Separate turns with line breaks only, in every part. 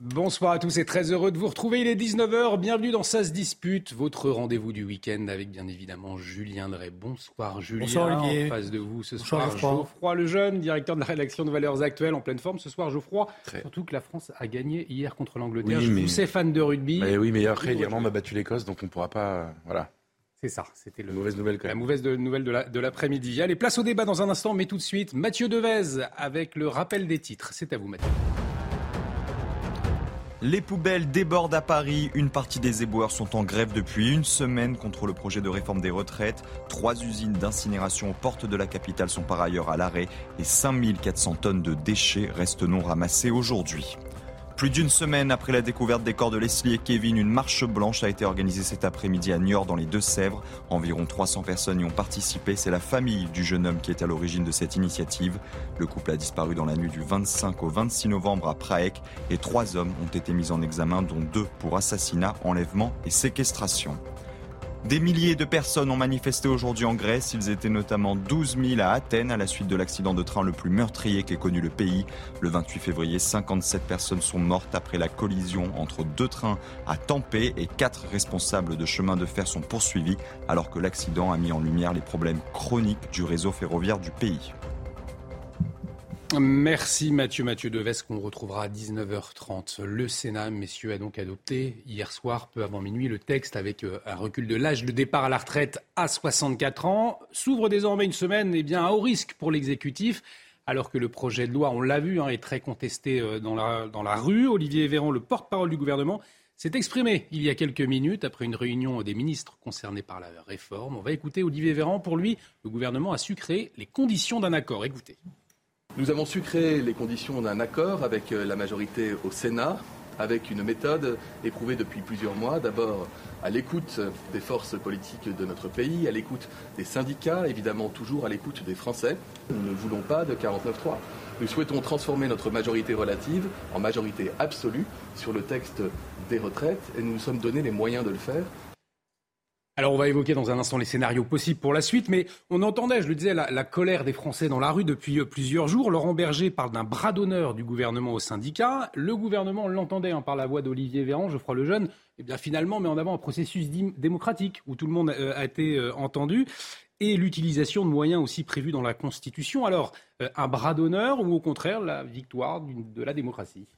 Bonsoir à tous et très heureux de vous retrouver. Il est 19h. Bienvenue dans Ça se dispute, votre rendez-vous du week-end avec bien évidemment Julien Drey. Bonsoir Julien.
Bonsoir Olivier.
En face de vous ce soir, Geoffroy Lejeune, directeur de la rédaction de Valeurs Actuelles, en pleine forme ce soir. Geoffroy, surtout que la France a gagné hier contre l'Angleterre. Je suis fan de rugby.
Mais oui, mais après l'Irlande a battu l'Écosse, donc on ne pourra pas. Voilà.
C'est ça, c'était le...
mauvaise nouvelle
la mauvaise nouvelle de l'après-midi. Allez, place au débat dans un instant, mais tout de suite, Mathieu Devez avec le rappel des titres. C'est à vous Mathieu.
Les poubelles débordent à Paris. Une partie des éboueurs sont en grève depuis une semaine contre le projet de réforme des retraites. Trois usines d'incinération aux portes de la capitale sont par ailleurs à l'arrêt et 5400 tonnes de déchets restent non ramassées aujourd'hui. Plus d'une semaine après la découverte des corps de Leslie et Kevin, une marche blanche a été organisée cet après-midi à Niort dans les Deux-Sèvres. Environ 300 personnes y ont participé. C'est la famille du jeune homme qui est à l'origine de cette initiative. Le couple a disparu dans la nuit du 25 au 26 novembre à Praek et trois hommes ont été mis en examen, dont deux pour assassinat, enlèvement et séquestration. Des milliers de personnes ont manifesté aujourd'hui en Grèce. Ils étaient notamment 12 000 à Athènes à la suite de l'accident de train le plus meurtrier qu'ait connu le pays. Le 28 février, 57 personnes sont mortes après la collision entre deux trains à Tampé et quatre responsables de chemin de fer sont poursuivis alors que l'accident a mis en lumière les problèmes chroniques du réseau ferroviaire du pays.
Merci Mathieu Mathieu Deves qu'on retrouvera à 19h30. Le Sénat, messieurs, a donc adopté hier soir, peu avant minuit, le texte avec euh, un recul de l'âge de départ à la retraite à 64 ans. S'ouvre désormais une semaine eh bien, à haut risque pour l'exécutif, alors que le projet de loi, on l'a vu, hein, est très contesté euh, dans la, dans la rue. Olivier Véran, le porte-parole du gouvernement, s'est exprimé il y a quelques minutes après une réunion des ministres concernés par la réforme. On va écouter Olivier Véran. Pour lui, le gouvernement a su créer les conditions d'un accord. Écoutez.
Nous avons su créer les conditions d'un accord avec euh, la majorité au Sénat, avec une méthode éprouvée depuis plusieurs mois, d'abord à l'écoute des forces politiques de notre pays, à l'écoute des syndicats, évidemment toujours à l'écoute des Français. Nous ne voulons pas de 49-3. Nous souhaitons transformer notre majorité relative en majorité absolue sur le texte des retraites et nous nous sommes donné les moyens de le faire
alors on va évoquer dans un instant les scénarios possibles pour la suite, mais on entendait, je le disais, la, colère des Français dans la rue depuis euh, plusieurs jours. Laurent Berger parle d'un bras d'honneur du gouvernement au syndicat. Le gouvernement l'entendait hein, par la voix d'Olivier Véran, Geoffroy Lejeune, eh bien finalement met en avant un processus démocratique où tout le monde euh, a été euh, entendu et l'utilisation de moyens aussi prévus dans la Constitution. Alors, un bras d'honneur ou au contraire la victoire de la démocratie?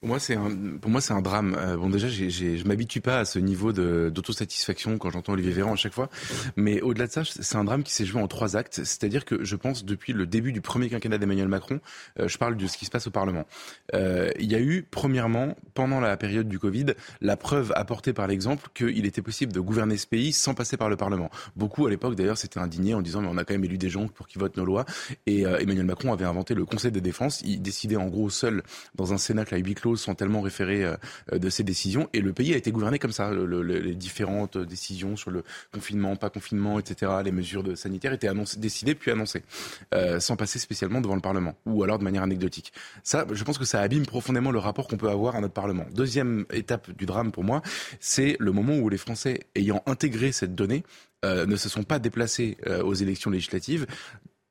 Pour moi, c'est un, pour moi, c'est un drame. Euh, bon, déjà, j'ai, j'ai, je m'habitue pas à ce niveau de, d'autosatisfaction quand j'entends Olivier Véran à chaque fois. Mais au-delà de ça, c'est un drame qui s'est joué en trois actes. C'est-à-dire que je pense depuis le début du premier quinquennat d'Emmanuel Macron, euh, je parle de ce qui se passe au Parlement. Euh, il y a eu, premièrement, pendant la période du Covid, la preuve apportée par l'exemple qu'il était possible de gouverner ce pays sans passer par le Parlement. Beaucoup, à l'époque, d'ailleurs, s'étaient indignés en disant mais on a quand même élu des gens pour qu'ils votent nos lois. Et euh, Emmanuel Macron avait inventé le Conseil de défense. Il décidait en gros seul dans un Cénacle à huis clos sont tellement référés euh, de ces décisions. Et le pays a été gouverné comme ça. les différentes décisions sur le confinement, pas confinement, etc., les mesures sanitaires étaient décidées puis annoncées, euh, sans passer spécialement devant le Parlement, ou alors de manière anecdotique. Ça, je pense que ça abîme profondément le rapport qu'on peut avoir à notre Parlement. Deuxième étape du drame pour moi, c'est le moment où les Français, ayant intégré cette donnée, euh, ne se sont pas déplacés aux élections législatives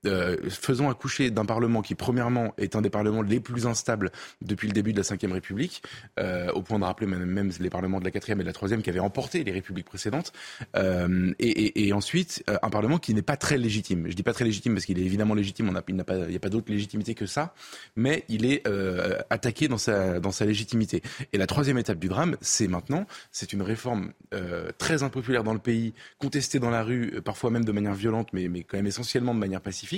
euh, faisons accoucher d'un Parlement qui, premièrement, est un des parlements les plus instables depuis le début de la Ve République, euh, au point de rappeler même, les parlements de la Quatrième et de la Troisième qui avaient emporté les républiques précédentes, euh, et, ensuite euh, un Parlement qui n'est pas très légitime. Je dis pas très légitime parce qu'il est évidemment légitime, il n'y a pas, d'autre légitimité que ça, mais il est attaqué dans sa, légitimité. Et la troisième étape du drame, c'est maintenant, c'est une réforme très impopulaire dans le pays, contestée dans la rue, parfois même de manière violente, mais quand même essentiellement de manière pacifique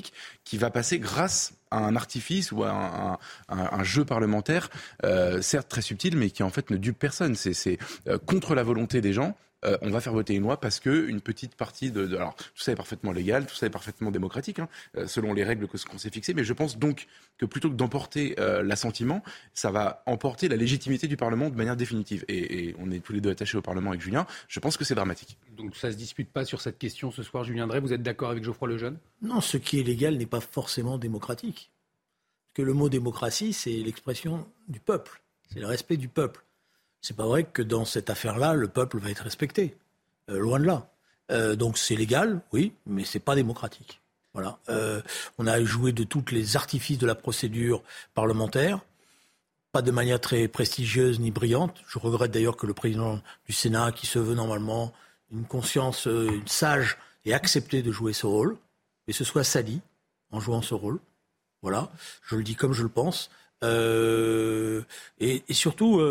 qui va passer grâce à un artifice ou à un, jeu parlementaire, euh, certes très subtil, mais qui en fait ne dupe personne. C'est euh, contre la volonté des gens euh, on va faire voter une loi parce que une petite partie de, alors tout ça est parfaitement légal, tout ça est parfaitement démocratique, hein, euh, selon les règles qu'on s'est fixées. Mais je pense donc que plutôt que d'emporter l'assentiment, ça va emporter la légitimité du Parlement de manière définitive. Et, on est tous les deux attachés au Parlement avec Julien. Je pense que c'est dramatique.
Donc ça se dispute pas sur cette question ce soir, Julien Drey. Vous êtes d'accord avec Geoffroy Lejeune?
Non, ce qui est légal n'est pas forcément démocratique. que le mot démocratie, c'est l'expression du peuple, c'est le respect du peuple. C'est pas vrai que dans cette affaire-là, le peuple va être respecté. Euh, loin de là. Euh, donc c'est légal, oui, mais c'est pas démocratique. Voilà. Euh, on a joué de tous les artifices de la procédure parlementaire, pas de manière très prestigieuse ni brillante. Je regrette d'ailleurs que le président du Sénat, qui se veut normalement une conscience sage, ait accepté de jouer ce rôle, et se soit sali en jouant ce rôle. Voilà, je le dis comme je le pense. et, surtout,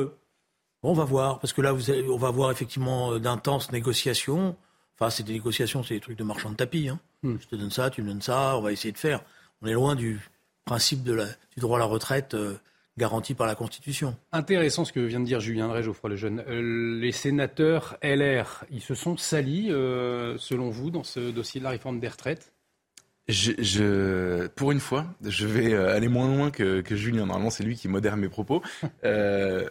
on va voir, parce que là, vous on va voir effectivement euh, d'intenses négociations. Enfin, c'est des négociations, c'est des trucs de marchand de tapis. Hein. Hmm. Je te donne ça, tu me donnes ça, on va essayer de faire. On est loin du principe de la, du droit à la retraite euh, garanti par la Constitution.
Intéressant ce que vient de dire Julien Drey, Geoffroy Lejeune. Euh, les sénateurs LR, ils se sont salis, selon vous, dans ce dossier de la réforme des retraites?
Je, pour une fois, je vais euh, aller moins loin que, que Julien. Normalement, c'est lui qui modère mes propos. Euh,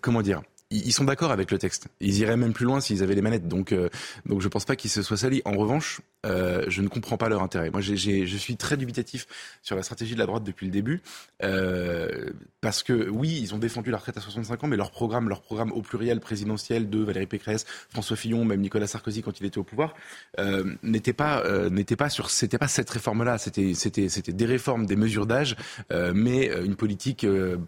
comment dire? Ils sont d'accord avec le texte. Ils iraient même plus loin s'ils avaient les manettes. Donc, euh, donc je pense pas qu'ils se soient salis. En revanche, euh, je ne comprends pas leur intérêt. Moi, je suis très dubitatif sur la stratégie de la droite depuis le début, euh, parce que oui, ils ont défendu la retraite à 65 ans, mais leur programme, leur programme au pluriel présidentiel de Valérie Pécresse, François Fillon, même Nicolas Sarkozy quand il était au pouvoir, euh, n'était pas, n'était pas sur, c'était pas cette réforme-là. C'était, c'était, c'était des réformes, des mesures d'âge, mais une politique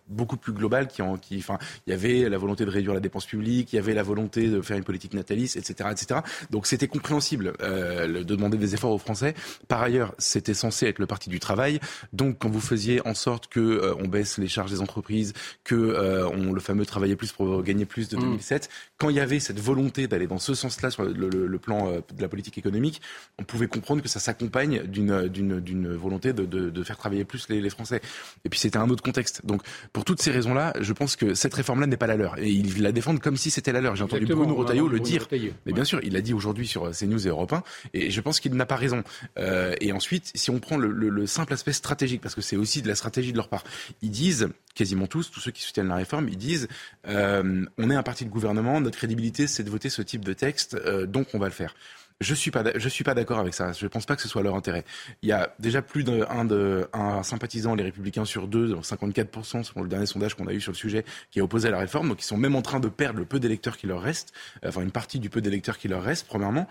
beaucoup plus globale qui, en, qui, enfin, il y avait la volonté de réduire la dépense publique, il y avait la volonté de faire une politique nataliste, etc., etc. Donc c'était compréhensible de demander des efforts aux Français. Par ailleurs, c'était censé être le parti du travail. Donc, quand vous faisiez en sorte que euh, on baisse les charges des entreprises, que euh, on, le fameux travailler plus pour gagner plus de 2007, mm. quand il y avait cette volonté d'aller dans ce sens-là sur le, plan euh, de la politique économique, on pouvait comprendre que ça s'accompagne d'une d'une volonté de, de, de, faire travailler plus les, les Français. Et puis c'était un autre contexte. Donc, pour toutes ces raisons-là, je pense que cette réforme-là n'est pas la leur. Et ils la défendent comme si c'était la leur. J'ai entendu Bruno Retailleau le dire. Mais bien sûr, il l'a dit aujourd'hui sur CNews et Europe 1. Et je pense qu'il n'a pas raison. Euh, et ensuite, si on prend le, simple aspect stratégique, parce que c'est aussi de la stratégie de leur part, ils disent, quasiment tous, tous ceux qui soutiennent la réforme, ils disent, euh, on est un parti de gouvernement, notre crédibilité, c'est de voter ce type de texte, euh, donc on va le faire. Je suis pas, je suis pas d'accord avec ça. Je pense pas que ce soit leur intérêt. Il y a déjà plus d'un de, un sympathisant, les Républicains sur deux, 54% selon le dernier sondage qu'on a eu sur le sujet, qui est opposé à la réforme. Donc ils sont même en train de perdre le peu d'électeurs qui leur reste, enfin une partie du peu d'électeurs qui leur reste, premièrement.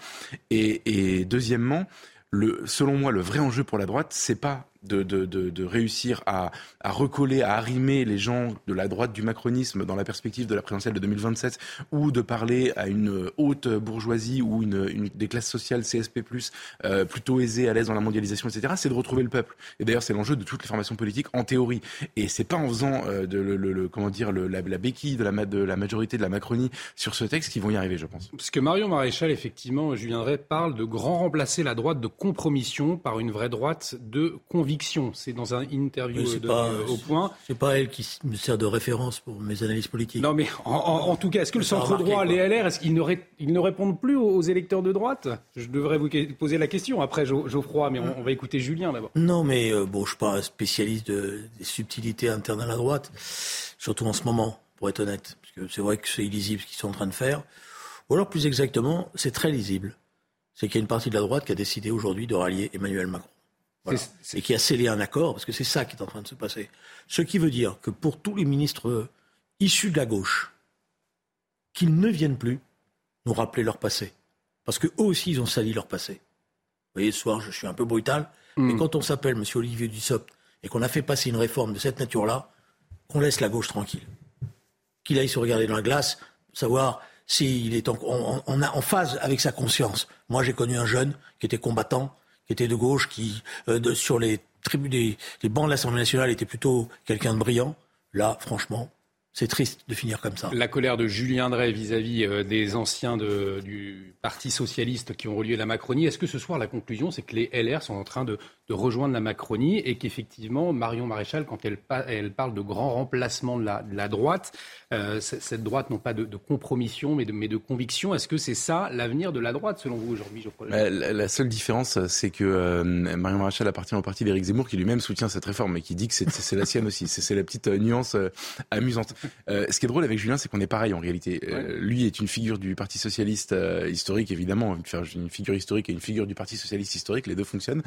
Et, et deuxièmement, le, selon moi, le vrai enjeu pour la droite, c'est pas de, réussir à, recoller, à arrimer les gens de la droite du macronisme dans la perspective de la présidentielle de 2027, ou de parler à une haute bourgeoisie ou une, des classes sociales CSP+, euh, plutôt aisées, à l'aise dans la mondialisation, etc., c'est de retrouver le peuple. Et d'ailleurs, c'est l'enjeu de toutes les formations politiques en théorie. Et c'est pas en faisant euh, de comment dire la, béquille de la, majorité de la Macronie sur ce texte qu'ils vont y arriver, je pense.
Parce que Marion Maréchal, effectivement, je viendrai parle de grand remplacer la droite de compromission par une vraie droite de conviction c'est dans un interview euh, au point.
C'est pas elle qui me sert de référence pour mes analyses politiques.
Non, mais en, tout cas, est-ce que le centre droit, les LR, est-ce qu'ils ne, ne, répondent plus aux, électeurs de droite? Je devrais vous poser la question après Geoffroy, mais on, va écouter Julien d'abord.
Non, mais euh, bon, je suis pas un spécialiste de, des subtilités internes à la droite, surtout en ce moment, pour être honnête, parce que c'est vrai que c'est illisible ce qu'ils sont en train de faire. Ou alors, plus exactement, c'est très lisible. C'est qu'il y a une partie de la droite qui a décidé aujourd'hui de rallier Emmanuel Macron. Et qui a scellé un accord, parce que c'est ça qui est en train de se passer. Ce qui veut dire que pour tous les ministres issus de la gauche, qu'ils ne viennent plus nous rappeler leur passé. Parce qu'eux aussi, ils ont sali leur passé. Vous voyez, ce soir, je suis un peu brutal, mais hmm. quand on s'appelle M. Olivier Dussopt et qu'on a fait passer une réforme de cette nature-là, qu'on laisse la gauche tranquille. Qu'il aille se regarder dans la glace, savoir s'il est en, en phase avec sa conscience. Moi, j'ai connu un jeune qui était combattant, qui était de gauche, qui euh, sur les bancs de l'Assemblée nationale était plutôt quelqu'un de brillant. Là, franchement, c'est triste de finir comme ça.
La colère de Julien Drey vis-à-vis euh, des anciens du Parti socialiste qui ont relié la Macronie. Est-ce que ce soir, la conclusion, c'est que les LR sont en train de, rejoindre la Macronie et qu'effectivement, Marion Maréchal, quand elle, elle, parle de grand remplacement de la, droite, euh, cette droite non pas de, compromission mais de, mais de conviction, est-ce que c'est ça l'avenir de la droite selon vous aujourd'hui
la, la, seule différence, c'est que euh, Marion Maréchal appartient au parti d'Éric Zemmour qui lui-même soutient cette réforme et qui dit que c'est la sienne aussi. C'est la petite euh, nuance amusante. ce qui est drôle avec Julien, c'est qu'on est pareil en réalité. lui est une figure du Parti socialiste historique, évidemment, une figure historique et une figure du Parti socialiste historique, les deux fonctionnent.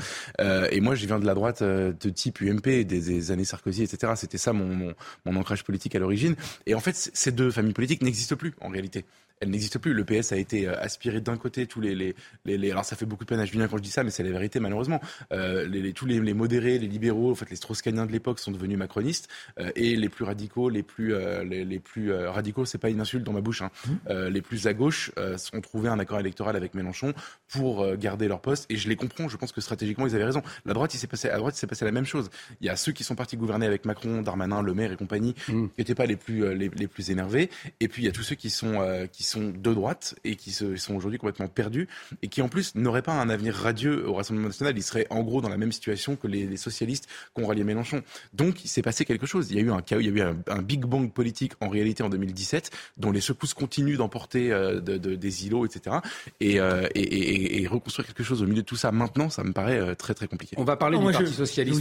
Et moi, je viens de la droite de type UMP, des, années Sarkozy, etc. C'était ça mon, mon ancrage politique à l'origine. Et en fait, ces deux familles politiques n'existent plus en réalité elle n'existe plus. Le PS a été euh, aspiré d'un côté tous les, les, les, alors ça fait beaucoup de peine à Julien quand je dis ça, mais c'est la vérité malheureusement. Euh, les, tous les, modérés, les libéraux, en fait les strauss-caniens de l'époque sont devenus macronistes euh, et les plus radicaux, les plus euh, les, plus radicaux, c'est pas une insulte dans ma bouche, hein, mmh. les plus à gauche ont trouvé un accord électoral avec Mélenchon pour garder leur poste et je les comprends. Je pense que stratégiquement ils avaient raison. La droite, il s'est passé à droite, il s'est passé la même chose. Il y a ceux qui sont partis gouverner avec Macron, Darmanin, Le Maire et compagnie, mmh. qui n'étaient pas les plus les, les, plus énervés, et puis il y a tous ceux qui sont qui sont de droite et qui se, sont aujourd'hui complètement perdus et qui en plus n'auraient pas un avenir radieux au Rassemblement national. Ils seraient en gros dans la même situation que les, socialistes qui ont rallié Mélenchon. Donc il s'est passé quelque chose. Il y a eu un chaos, il y a eu un, big bang politique en réalité en 2017 dont les secousses continuent d'emporter euh, de, des îlots, etc. Euh, et, et, reconstruire quelque chose au milieu de tout ça maintenant, ça me paraît euh, très très compliqué.
On va parler du Parti socialiste.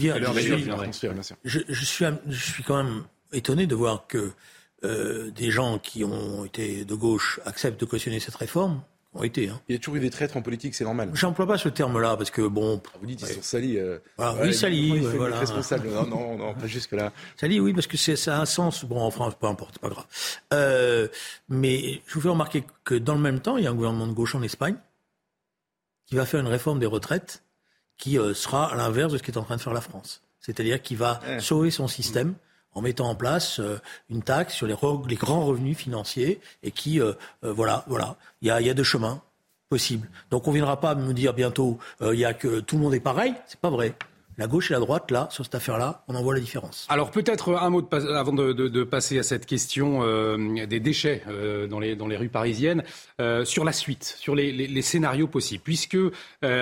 Je, je, suis, je suis quand même étonné de voir que euh, des gens qui ont été de gauche acceptent de cautionner cette réforme. Ont été, hein.
Il y a toujours eu des traîtres en politique, c'est normal.
J'emploie pas ce terme-là parce que bon.
Vous dites ils sont salis. Euh...
oui, salis.
voilà. Responsable. non, non, non, pas jusque là.
Salis, oui, parce que ça a un sens. Bon, en France, peu importe, pas grave. Euh, mais je vous fais remarquer que dans le même temps, il y a un gouvernement de gauche en Espagne qui va faire une réforme des retraites qui euh, sera à l'inverse de ce qu'est en train de faire la France. C'est-à-dire qui va sauver son système en mettant en place euh, une taxe sur les, grands revenus financiers et qui, euh, euh, voilà, voilà, il y a, y a deux chemins possibles. Donc on ne viendra pas me dire bientôt, il y a que tout le monde est pareil, c'est pas vrai la gauche et la droite, là, sur cette affaire-là, on en voit la différence.
Alors peut-être un mot de, avant de, passer à cette question euh, des déchets euh, dans, les, dans les rues parisiennes, euh, sur la suite, sur les, scénarios possibles. Puisque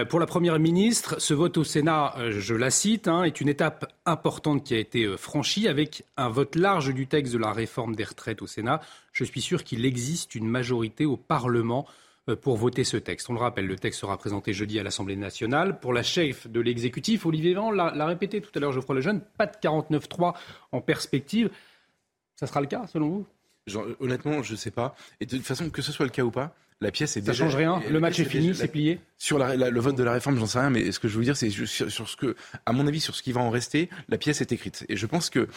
pour la Première ministre, ce vote au Sénat, je la cite, hein, est une étape importante qui a été franchie avec un vote large du texte de la réforme des retraites au Sénat. Je suis sûr qu'il existe une majorité au Parlement pour voter ce texte. On le rappelle, le texte sera présenté jeudi à l'Assemblée nationale. Pour la chef de l'exécutif, Olivier Véran l'a répété tout à l'heure, Geoffroy Lejeune, pas de 49-3 en perspective. Ça sera le cas, selon vous?
Honnêtement, je ne sais pas. Et de toute façon, que ce soit le cas ou pas, la pièce est
ça
déjà.
change rien. Le match est, fini, c'est plié.
Sur le vote de la réforme, j'en sais rien, mais ce que je veux dire, c'est sur, ce que, à mon avis, sur ce qui va en rester, la pièce est écrite. Et je pense que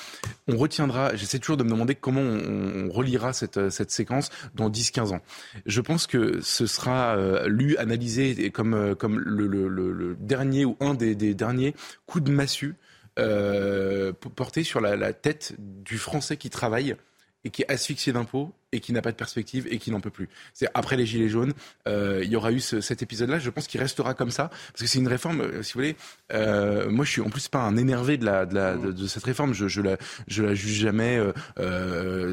on retiendra. J'essaie toujours de me demander comment on, relira cette, cette séquence dans 10-15 ans. Je pense que ce sera euh, lu, analysé comme euh, comme le, le, le, dernier ou un des, des derniers coups de massue euh, portés sur la, la tête du Français qui travaille et qui est asphyxié d'impôts et qui n'a pas de perspective et qui n'en peut plus. C'est après les gilets jaunes, euh, il y aura eu cet épisode-là. Je pense qu'il restera comme ça parce que c'est une réforme. Euh, si vous voulez, euh, moi je suis en plus pas un énervé de cette réforme. Je, la je la juge jamais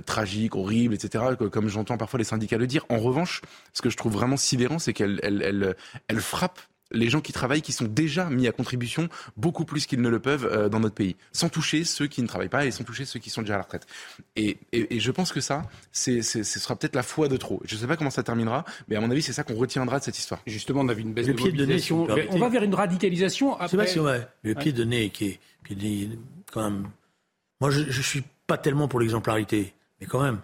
tragique, horrible, etc. Comme j'entends parfois les syndicats le dire. En revanche, ce que je trouve vraiment sidérant, c'est qu'elle elle, elle, elle frappe les gens qui travaillent, qui sont déjà mis à contribution beaucoup plus qu'ils ne le peuvent euh, dans notre pays, sans toucher ceux qui ne travaillent pas et sans toucher ceux qui sont déjà à la retraite. Et, je pense que ça, c'est, ce sera peut-être la foi de trop. Je ne sais pas comment ça terminera, mais à mon avis, c'est ça qu'on retiendra de cette histoire.
Justement, on a vu une baisse de mobilisation. on va vers une radicalisation
après. C'est Le pied de nez qui est, qui quand même. Moi, je, ne suis pas tellement pour l'exemplarité, mais quand même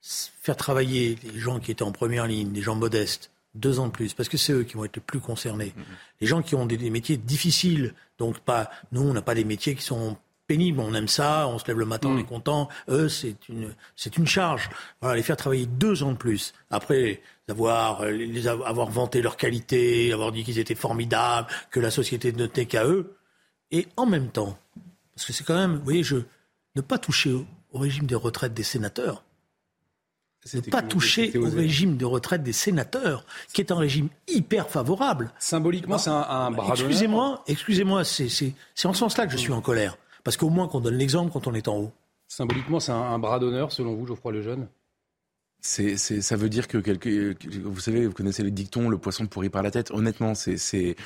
faire travailler les gens qui étaient en première ligne, les gens modestes, deux ans de plus, parce que c'est eux qui vont être les plus concernés. Mm-hmm. Les gens qui ont des, métiers difficiles, donc pas, nous, on n'a pas des métiers qui sont pénibles, on aime ça, on se lève le matin, on est mm. content. Eux, c'est une, c'est une charge. Voilà, les faire travailler deux ans de plus. Après, avoir, les avoir vanté leur qualité, avoir dit qu'ils étaient formidables, que la société ne tenait qu'à eux. Et en même temps, parce que c'est quand même, vous voyez, je, ne pas toucher au régime des retraites des sénateurs, ne pas toucher au régime de retraite des sénateurs, qui est un régime hyper favorable.
Symboliquement, c'est un, bras
Excusez-moi, excusez-moi, c'est en ce sens-là que je suis en colère. Parce qu'au moins qu'on donne l'exemple quand on est en haut.
Symboliquement, c'est un, bras d'honneur, selon vous, Geoffroy Lejeune?
C'est, ça veut dire que quelque, vous savez, vous connaissez les dictons, le poisson pourri par la tête. Honnêtement, c'est, c'est,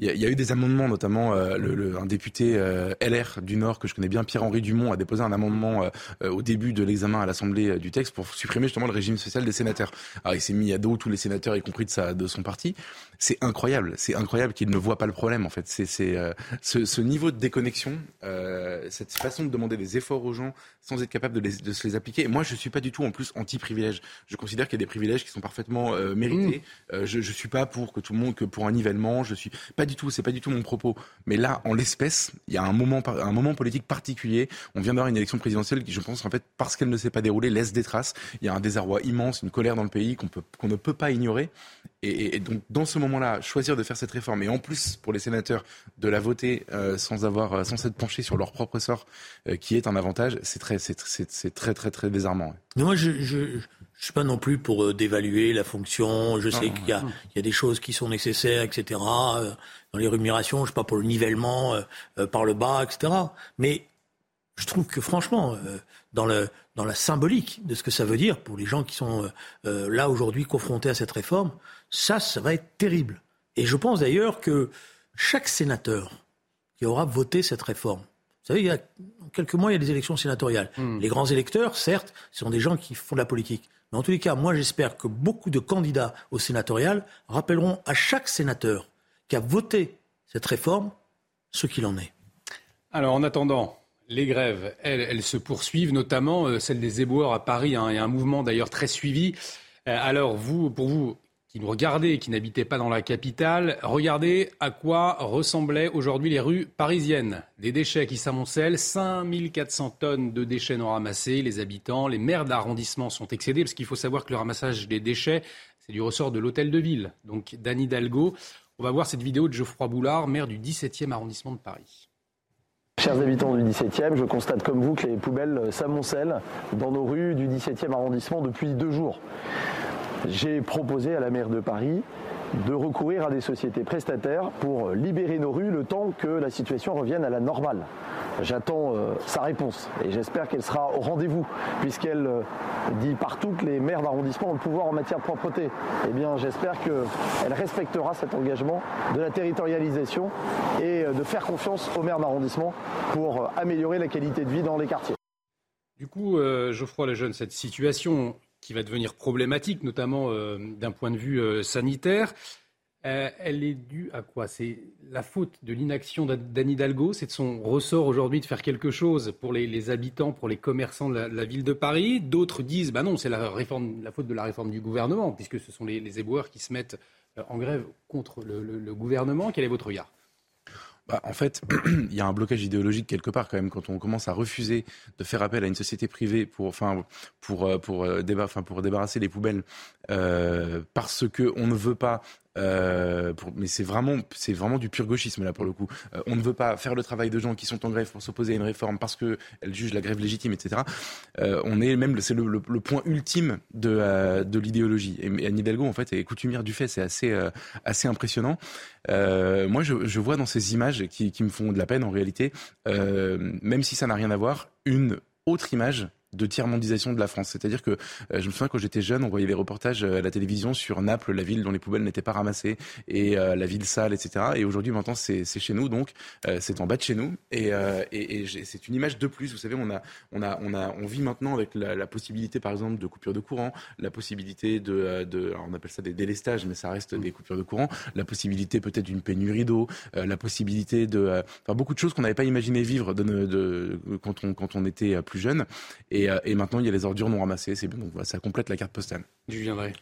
il y, a eu des amendements, notamment euh, le, un député euh, LR du Nord que je connais bien, Pierre-Henri Dumont, a déposé un amendement euh, au début de l'examen à l'Assemblée du texte pour supprimer justement le régime social des sénateurs. Alors il s'est mis à dos tous les sénateurs, y compris de sa, de son parti. C'est incroyable, c'est incroyable qu'il ne voit pas le problème en fait. C'est, c'est ce, ce, niveau de déconnexion, cette façon de demander des efforts aux gens sans être capable de, de se les appliquer. moi, je suis pas du tout en plus anti-privilège. Je considère qu'il y a des privilèges qui sont parfaitement euh, mérités. Mmh. Euh, je, je suis pas pour que tout le monde, que pour un nivellement. Je suis pas du tout. C'est pas du tout mon propos. Mais là, en l'espèce, il y a un moment, un moment politique particulier. On vient d'avoir une élection présidentielle qui, je pense, en fait, parce qu'elle ne s'est pas déroulée, laisse des traces. Il y a un désarroi immense, une colère dans le pays qu'on peut, qu'on ne peut pas ignorer. Et, et, donc, dans ce moment-là, choisir de faire cette réforme et en plus pour les sénateurs de la voter euh, sans avoir, euh, sans s'être penchés sur leur propre sort, euh, qui est un avantage, c'est très, c'est, très, très, très désarmant.
Mais moi, je, je suis pas non plus pour dévaluer la fonction. Je sais qu'il y, a, il y a des choses qui sont nécessaires, etc. Dans les rémunérations, je suis pas pour le nivellement par le bas, etc. Mais je trouve que franchement, dans, le, dans la symbolique de ce que ça veut dire pour les gens qui sont là aujourd'hui confrontés à cette réforme, ça, ça va être terrible. Et je pense d'ailleurs que chaque sénateur qui aura voté cette réforme, vous savez, il y a quelques mois, il y a des élections sénatoriales. Hmm. Les grands électeurs, certes, ce sont des gens qui font de la politique. Mais en tous les cas, moi j'espère que beaucoup de candidats au sénatorial rappelleront à chaque sénateur qui a voté cette réforme ce qu'il en est.
Alors en attendant, les grèves, elles, se poursuivent, notamment euh, celle des éboueurs à Paris, hein, et un mouvement d'ailleurs très suivi. Euh, alors vous, pour vous, qui nous regardaient, qui n'habitaient pas dans la capitale, regardez à quoi ressemblaient aujourd'hui les rues parisiennes. Des déchets qui s'amoncellent, 5400 tonnes de déchets non ramassés. Les habitants, les maires d'arrondissement sont excédés, parce qu'il faut savoir que le ramassage des déchets, c'est du ressort de l'hôtel de ville. Donc, Dany Hidalgo, on va voir cette vidéo de Geoffroy Boulard, maire du 17e arrondissement de Paris.
Chers habitants du 17e, je constate comme vous que les poubelles s'amoncellent dans nos rues du 17e arrondissement depuis deux jours. J'ai proposé à la maire de Paris de recourir à des sociétés prestataires pour libérer nos rues le temps que la situation revienne à la normale. J'attends euh, sa réponse et j'espère qu'elle sera au rendez-vous puisqu'elle euh, dit partout que les maires d'arrondissement ont le pouvoir en matière de propreté. Eh bien, j'espère qu'elle respectera cet engagement de la territorialisation et euh, de faire confiance aux maires d'arrondissement pour améliorer la qualité de vie dans les quartiers.
Du coup, Geoffroy Lejeune, cette situation qui va devenir problématique, notamment euh, d'un point de vue euh, sanitaire. Euh, elle est due à quoi? C'est la faute de l'inaction d'Anne Hidalgo, c'est de son ressort aujourd'hui de faire quelque chose pour les, habitants, pour les commerçants de la, ville de Paris? D'autres disent, bah non, c'est la, faute de la réforme du gouvernement, puisque ce sont les, éboueurs qui se mettent en grève contre le gouvernement. Quel est votre regard?
Bah, en fait, il y a un blocage idéologique quelque part quand même quand on commence à refuser de faire appel à une société privée pour, enfin, pour, euh, pour, euh, enfin, pour débarrasser les poubelles euh, parce que on ne veut pas euh, mais c'est vraiment, c'est vraiment du pur gauchisme là pour le coup. Euh, on ne veut pas faire le travail de gens qui sont en grève pour s'opposer à une réforme parce que elle juge la grève légitime, etc. Euh, on est même, c'est le, point ultime de, de l'idéologie. Et, Anne Hidalgo en fait est coutumière du fait, c'est assez, assez impressionnant. moi, je, je, vois dans ces images qui, qui, me font de la peine en réalité, même si ça n'a rien à voir, une autre image de tiers-mondisation de la France. C'est-à-dire que euh, je me souviens quand j'étais jeune, on voyait les reportages euh, à la télévision sur Naples, la ville dont les poubelles n'étaient pas ramassées, et euh, la ville sale, etc. Et aujourd'hui, maintenant, c'est chez nous, donc c'est en bas de chez nous, et, c'est une image de plus. Vous savez, on vit maintenant avec la, possibilité, par exemple, de coupure de courant, la possibilité de, on appelle ça des délestages, mais ça reste des coupures de courant, la possibilité peut-être d'une pénurie d'eau, la possibilité de, enfin beaucoup de choses qu'on n'avait pas imaginé vivre quand on était plus jeune. Euh, et, maintenant, il y a les ordures non ramassées. C'est bon, ça complète la carte postale.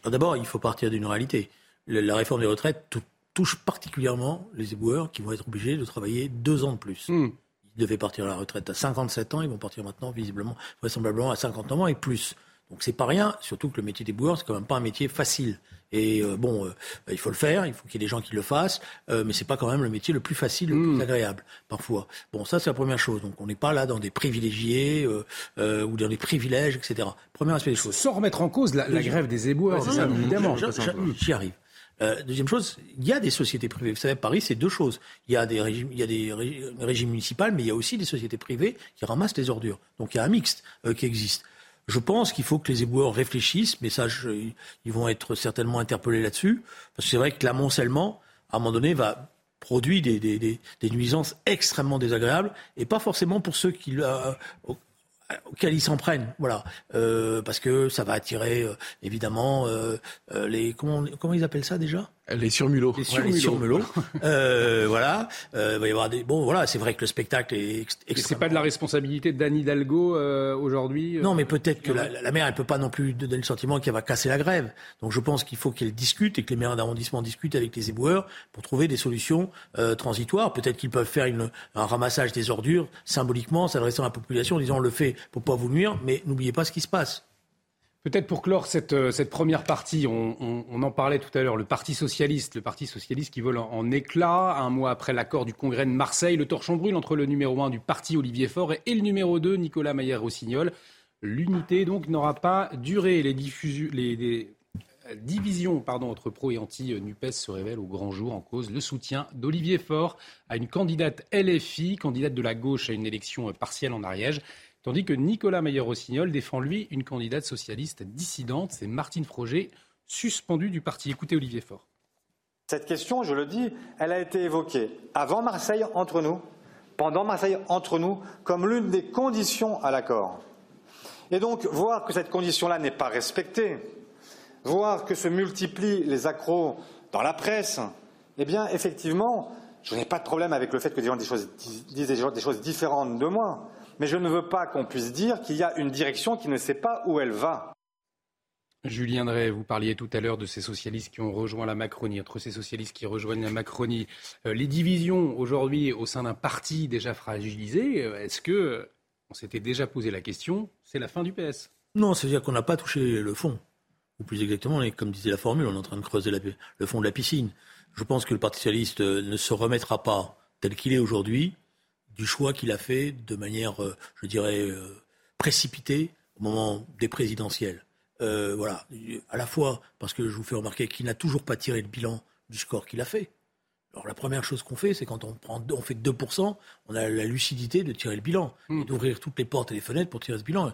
D'abord, il faut partir d'une réalité. La réforme des retraites touche particulièrement les éboueurs qui vont être obligés de travailler deux ans de plus. Hmm. Ils devaient partir à la retraite à 57 ans, ils vont partir maintenant, visiblement, vraisemblablement à 50 ans et plus. Donc c'est pas rien, surtout que le métier des boueurs, c'est quand même pas un métier facile. Et euh, bon, euh, il faut le faire, il faut qu'il y ait des gens qui le fassent, euh, mais c'est pas quand même le métier le plus facile, le plus hmm. agréable parfois. Bon, ça c'est la première chose. Donc on n'est pas là dans des privilégiés ou dans des privilèges, etc. Premier aspect des choses.
Sans remettre en cause la, grève des éboueurs, c'est ça, évidemment.
J'y arrive. deuxième chose, il y a des sociétés privées. Vous savez, Paris, c'est deux choses. Il y a des régimes, il y a des régimes municipaux, mais il y a aussi des sociétés privées qui ramassent les ordures. Donc il y a un mixte qui existe. Je pense qu'il faut que les éboueurs réfléchissent, mais ça, ils vont être certainement interpellés là-dessus, parce que c'est vrai que l'amoncellement, à un moment donné, va produire des, nuisances extrêmement désagréables, et pas forcément pour ceux qui, euh, auxquels ils s'en prennent, voilà, euh, parce que ça va attirer euh, évidemment euh, les comment comment ils appellent ça déjà?
Les surmulots.
Les surmulots. euh, voilà. Euh, il va y avoir des. Bon, voilà, c'est vrai que le spectacle est extrêmement.
C'est pas de la responsabilité d'Anne Hidalgo euh, aujourd'hui.
Euh, non, mais peut-être que la, la, maire, elle peut pas non plus donner le sentiment qu'elle va casser la grève. Donc, je pense qu'il faut qu'elle discute et que les maires d'arrondissement discutent avec les éboueurs pour trouver des solutions euh, transitoires. Peut-être qu'ils peuvent faire une, un ramassage des ordures symboliquement, s'adressant à la population, en disant on le fait pour pas vous nuire, mais n'oubliez pas ce qui se passe.
Peut-être pour clore cette, euh, première partie, on, en parlait tout à l'heure, le Parti socialiste, le Parti socialiste qui vole en, éclat, un mois après l'accord du Congrès de Marseille, le torchon brûle entre le numéro 1 du parti Olivier Faure et, le numéro 2 Nicolas Maillard-Rossignol. L'unité donc n'aura pas duré. Les, les, euh, entre pro et anti-NUPES se révèlent au grand jour en cause le soutien d'Olivier Faure à une candidate LFI, candidate de la gauche à une élection partielle en Ariège. Tandis que Nicolas Mayer-Rossignol défend, lui, une candidate socialiste dissidente. C'est Martine Froger, suspendue du parti. Écoutez Olivier Faure.
Cette question, je le dis, elle a été évoquée avant Marseille entre nous, pendant Marseille entre nous, comme l'une des conditions à l'accord. Et donc, voir que cette condition-là n'est pas respectée, voir que se multiplient les accros dans la presse, eh bien, effectivement, je n'ai pas de problème avec le fait que des gens disent des choses différentes de moi mais je ne veux pas qu'on puisse dire qu'il y a une direction qui ne sait pas où elle va.
Julien Drey, vous parliez tout à l'heure de ces socialistes qui ont rejoint la Macronie. Entre ces socialistes qui rejoignent la Macronie, euh, les divisions aujourd'hui au sein d'un parti déjà fragilisé, euh, est-ce que on s'était déjà posé la question C'est la fin du PS
Non, c'est-à-dire qu'on n'a pas touché le fond. Ou plus exactement, comme disait la formule, on est en train de creuser le fond de la piscine. Je pense que le Parti socialiste euh, ne se remettra pas tel qu'il est aujourd'hui du choix qu'il a fait de manière, euh, je dirais, euh, précipitée au moment des présidentielles. Euh, voilà, à la fois parce que je vous fais remarquer qu'il n'a toujours pas tiré le bilan du score qu'il a fait. Alors la première chose qu'on fait, c'est quand on, prend, on fait 2%, on a la lucidité de tirer le bilan et d'ouvrir toutes les portes et les fenêtres pour tirer ce bilan.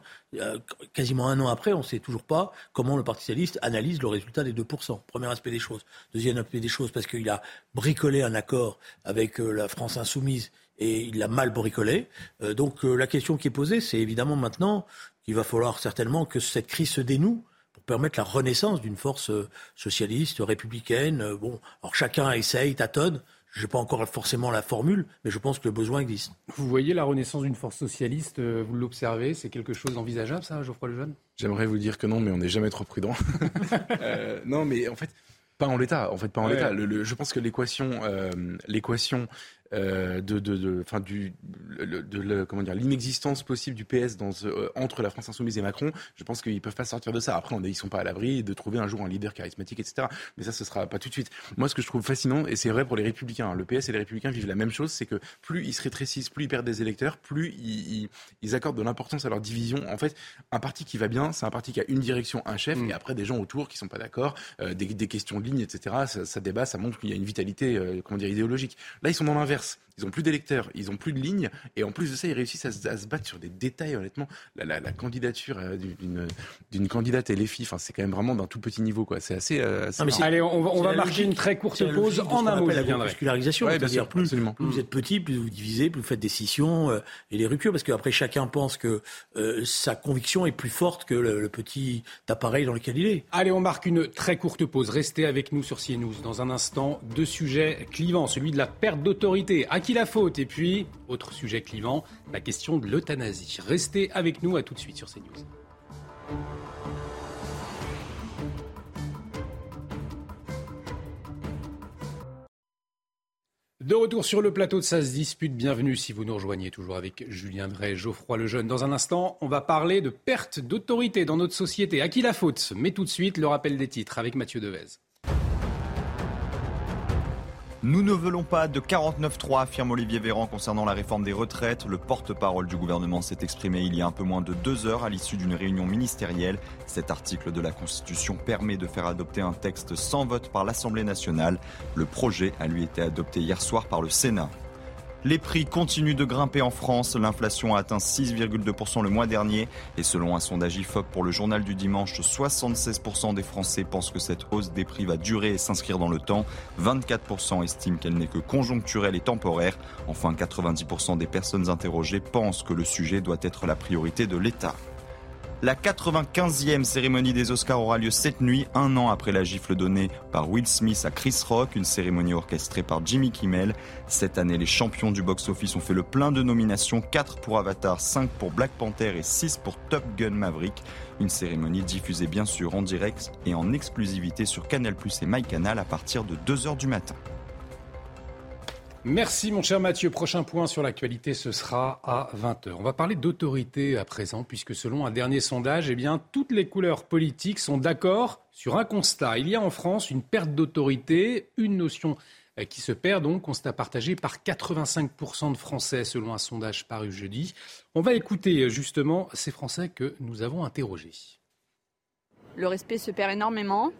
quasiment un an après, on ne sait toujours pas comment le Parti socialiste analyse le résultat des 2%. Premier aspect des choses. Deuxième aspect des choses, parce qu'il a bricolé un accord avec la France insoumise et il l'a mal bricolé. Euh, donc euh, la question qui est posée, c'est évidemment maintenant qu'il va falloir certainement que cette crise se dénoue pour permettre la renaissance d'une force euh, socialiste, républicaine. Bon, alors chacun essaye, tâtonne. Je n'ai pas encore forcément la formule, mais je pense que le besoin existe.
Vous voyez la renaissance d'une force socialiste, vous l'observez, c'est quelque chose d'envisageable, ça, Geoffroy Lejeune?
J'aimerais vous dire que non, mais on n'est jamais trop prudent. non, mais en fait, pas en l'état. En fait, pas en l'état. je pense que l'équation, l'équation euh, de, de, de, fin, du, de, comment dire, l'inexistence possible du PS dans, euh, entre la France insoumise et Macron, je pense qu'ils peuvent pas sortir de ça. Après, on, ils sont pas à l'abri de trouver un jour un leader charismatique, etc. Mais ça, ce sera pas tout de suite. Moi, ce que je trouve fascinant, et c'est vrai pour les Républicains, hein, le PS et les Républicains vivent la même chose, c'est que plus ils se rétrécissent, plus ils perdent des électeurs, plus ils, ils, accordent de l'importance à leur division. En fait, un parti qui va bien, c'est un parti qui a une direction, un chef, mm. et après des gens autour qui sont pas d'accord, euh, des, des, questions de ligne, etc. Ça, ça débat, ça montre qu'il y a une vitalité, comment dire, idéologique. Là, ils sont dans l'inverse l'inverse. Ils ont plus d'électeurs, ils ont plus de lignes, et en plus de ça, ils réussissent à, se battre sur des détails. Honnêtement, la, candidature euh, d'une candidate LFI, enfin, c'est quand même vraiment d'un tout petit niveau, quoi. C'est assez. Euh,
Allez, on va, marquer une très courte pause en un mot.
La muscularisation, c'est-à-dire plus, plus, vous êtes petit, plus vous divisez, plus vous faites des scissions euh, et les ruptures, parce qu'après chacun pense que sa conviction est plus forte que le, petit appareil dans lequel il est.
Allez, on marque une très courte pause. Restez avec nous sur CNews. Dans un instant, deux sujets clivants, celui de la perte d'autorité à qui la faute Et puis, autre sujet clivant, la question de l'euthanasie. Restez avec nous, à tout de suite sur CNews. De retour sur le plateau de Ça dispute, bienvenue si vous nous rejoignez toujours avec Julien Drey, Geoffroy Lejeune. Dans un instant, on va parler de perte d'autorité dans notre société. À qui la faute? Mais tout de suite, le rappel des titres avec Mathieu Devez.
Nous ne voulons pas de 49-3, affirme Olivier Véran concernant la réforme des retraites. Le porte-parole du gouvernement s'est exprimé il y a un peu moins de deux heures à l'issue d'une réunion ministérielle. Cet article de la Constitution permet de faire adopter un texte sans vote par l'Assemblée nationale. Le projet a lui été adopté hier soir par le Sénat. Les prix continuent de grimper en France. L'inflation a atteint 6,2% le mois dernier. Et selon un sondage IFOP pour le journal du dimanche, 76% des Français pensent que cette hausse des prix va durer et s'inscrire dans le temps. 24% estiment qu'elle n'est que conjoncturelle et temporaire. Enfin, 90% des personnes interrogées pensent que le sujet doit être la priorité de l'État. La 95e cérémonie des Oscars aura lieu cette nuit, un an après la gifle donnée par Will Smith à Chris Rock, une cérémonie orchestrée par Jimmy Kimmel. Cette année, les champions du box-office ont fait le plein de nominations, 4 pour Avatar, 5 pour Black Panther et 6 pour Top Gun Maverick. Une cérémonie diffusée bien sûr en direct et en exclusivité sur Canal+, et MyCanal à partir de 2h du matin.
Merci mon cher Mathieu. Prochain point sur l'actualité, ce sera à 20h. On va parler d'autorité à présent, puisque selon un dernier sondage, eh bien, toutes les couleurs politiques sont d'accord sur un constat. Il y a en France une perte d'autorité, une notion euh, qui se perd donc, constat partagé par 85% de Français selon un sondage paru jeudi. On va écouter euh, justement ces Français que nous avons interrogés.
Le respect se perd énormément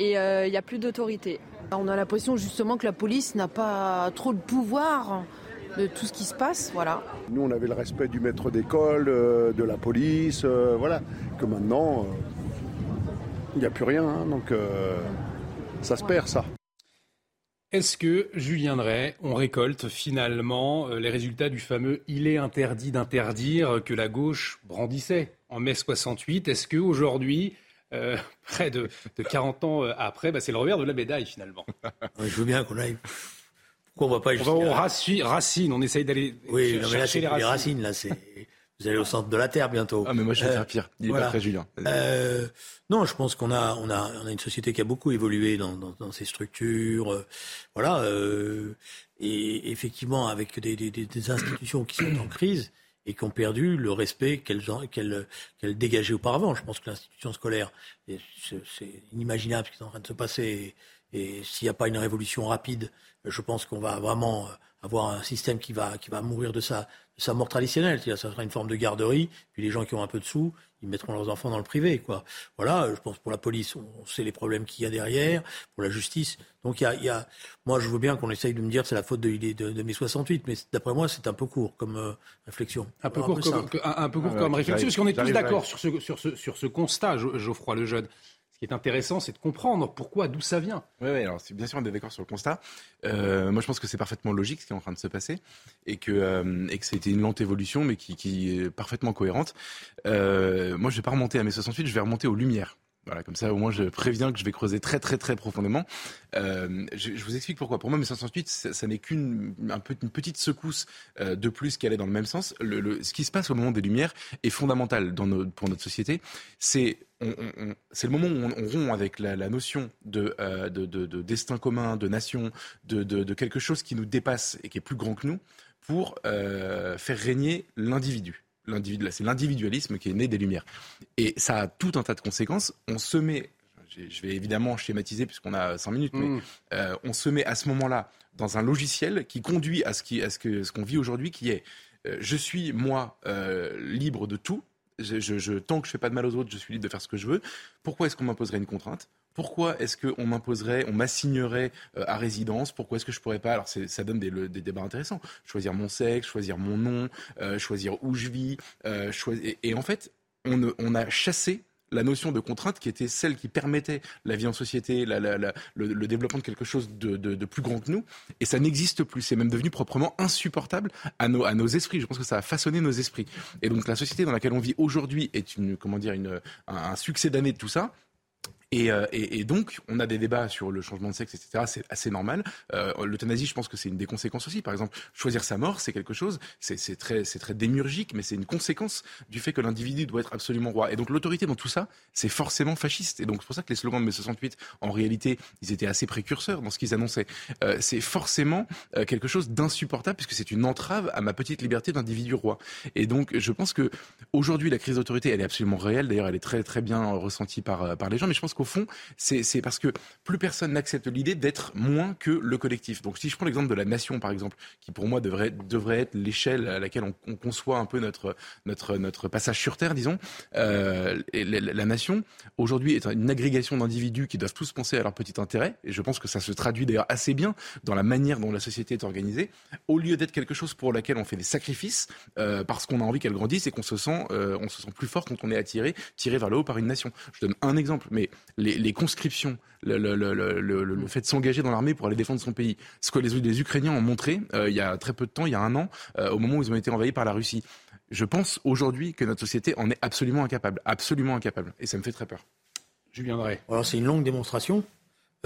et euh, il n'y a plus d'autorité.
On a l'impression justement que la police n'a pas trop de pouvoir de tout ce qui se passe, voilà.
Nous, on avait le respect du maître d'école, euh, de la police, euh, voilà. Que maintenant, il n'y a plus rien, hein, donc ça se perd, ça.
Est-ce que, Julien Drey, on récolte finalement les résultats du fameux Il est interdit d'interdire que la gauche brandissait en mai 68 Est-ce qu'aujourd'hui, euh, près de, 40 ans euh, après, bah, c'est le revers de la médaille finalement.
je veux bien qu'on aille. Pourquoi on va pas
On va racine, on essaye d'aller
oui, mais là, c'est les racines. là, c'est vous allez au centre de la terre bientôt.
Ah mais moi je vais faire pire. Il est pas très Julien.
Euh, non, je pense qu'on a on a on a une société qui a beaucoup évolué dans dans, dans ses structures, voilà. et effectivement avec des, des, des institutions qui sont en crise et qui ont perdu le respect qu'elles dégageaient auparavant. Je pense que l'institution scolaire, c'est inimaginable ce qui est en train de se passer. Et, s'il n'y a pas une révolution rapide, je pense qu'on va vraiment avoir un système qui va, qui va mourir de sa, de sa mort traditionnelle. Ça sera une forme de garderie. Puis les gens qui ont un peu de sous, ils mettront leurs enfants dans le privé. Quoi. Voilà, je pense pour la police, on, sait les problèmes qu'il y a derrière, pour la justice. Donc il y a, y a, moi je veux bien qu'on essaye de me dire c'est la faute de, de, de, mai 68, mais d'après moi c'est un peu court comme euh, réflexion.
Un peu court, comme, un, peu court comme réflexion, parce qu'on est tous d'accord sur ce, sur, ce, sur ce constat, Geoffroy Lejeune qui est intéressant, c'est de comprendre pourquoi, d'où ça vient.
Oui, oui alors bien sûr, on est d'accord sur le constat. Euh, moi, je pense que c'est parfaitement logique ce qui est en train de se passer et que, euh, c'était une lente évolution, mais qui, est parfaitement cohérente. Euh, moi, je ne vais pas remonter à mai 68, je vais remonter aux Lumières. Voilà, comme ça, au moins, je préviens que je vais creuser très, très, très profondément. Euh, je, vous explique pourquoi. Pour moi, mai 68, ça, ça n'est qu'une petite secousse euh, de plus qui allait dans le même sens. Ce qui se passe au moment des Lumières est fondamental dans pour notre société. C'est le moment où on, rompt avec la, notion de, euh, de, de, de, destin commun, de nation, de, quelque chose qui nous dépasse et qui est plus grand que nous, pour faire régner l'individu. C'est l'individualisme qui est né des Lumières. Et ça a tout un tas de conséquences. On se met, je vais évidemment schématiser puisqu'on a 5 minutes, mais mm. euh, on se met à ce moment-là dans un logiciel qui conduit à ce qu'on ce que, ce qu'on vit aujourd'hui, qui est euh, je suis, moi, euh, libre de tout. Je, je, tant que je fais pas de mal aux autres, je suis libre de faire ce que je veux. Pourquoi est-ce qu'on m'imposerait une contrainte? Pourquoi est-ce qu'on m'imposerait, on m'assignerait euh, à résidence? Pourquoi est-ce que je pourrais pas? Alors ça donne des, débats intéressants. Choisir mon sexe, choisir mon nom, euh, choisir où je vis. Euh, choisir... et, en fait, on, a chassé la notion de contrainte qui était celle qui permettait la vie en société, le, développement de quelque chose de, plus grand que nous. Et ça n'existe plus. C'est même devenu proprement insupportable à nos, esprits. Je pense que ça a façonné nos esprits. Et donc la société dans laquelle on vit aujourd'hui est comment dire, une, un succès d'année de tout ça. Euh, et, et, donc, on a des débats sur le changement de sexe, etc. C'est assez normal. Euh, L'euthanasie, je pense que c'est une des conséquences aussi. Par exemple, choisir sa mort, c'est quelque chose, c'est très, très démurgique, mais c'est une conséquence du fait que l'individu doit être absolument roi. Et donc, l'autorité dans tout ça, c'est forcément fasciste. Et donc, c'est pour ça que les slogans de mai 68, en réalité, ils étaient assez précurseurs dans ce qu'ils annonçaient. Euh, c'est forcément euh, quelque chose d'insupportable, puisque c'est une entrave à ma petite liberté d'individu roi. Et donc, je pense que aujourd'hui, la crise d'autorité, elle est absolument réelle. D'ailleurs, elle est très, très bien ressentie par, par les gens. Mais je pense qu'au fond, c'est parce que plus personne n'accepte l'idée d'être moins que le collectif. Donc si je prends l'exemple de la nation, par exemple, qui pour moi devrait, devrait être l'échelle à laquelle on, conçoit un peu notre, notre, notre passage sur Terre, disons, euh, la, nation, aujourd'hui, est une agrégation d'individus qui doivent tous penser à leur petit intérêt, et je pense que ça se traduit d'ailleurs assez bien dans la manière dont la société est organisée, au lieu d'être quelque chose pour laquelle on fait des sacrifices, euh, parce qu'on a envie qu'elle grandisse et qu'on se sent, euh, se sent plus fort quand on est attiré, tiré vers le haut par une nation. Je donne un exemple, mais les, les conscriptions, le, le, le, le, fait de s'engager dans l'armée pour aller défendre son pays, ce que les, les Ukrainiens ont montré euh, il y a très peu de temps, il y a un an, euh, au moment où ils ont été envahis par la Russie. Je pense aujourd'hui que notre société en est absolument incapable, absolument incapable, et ça me fait très peur.
Julien Drey.
Alors c'est une longue démonstration,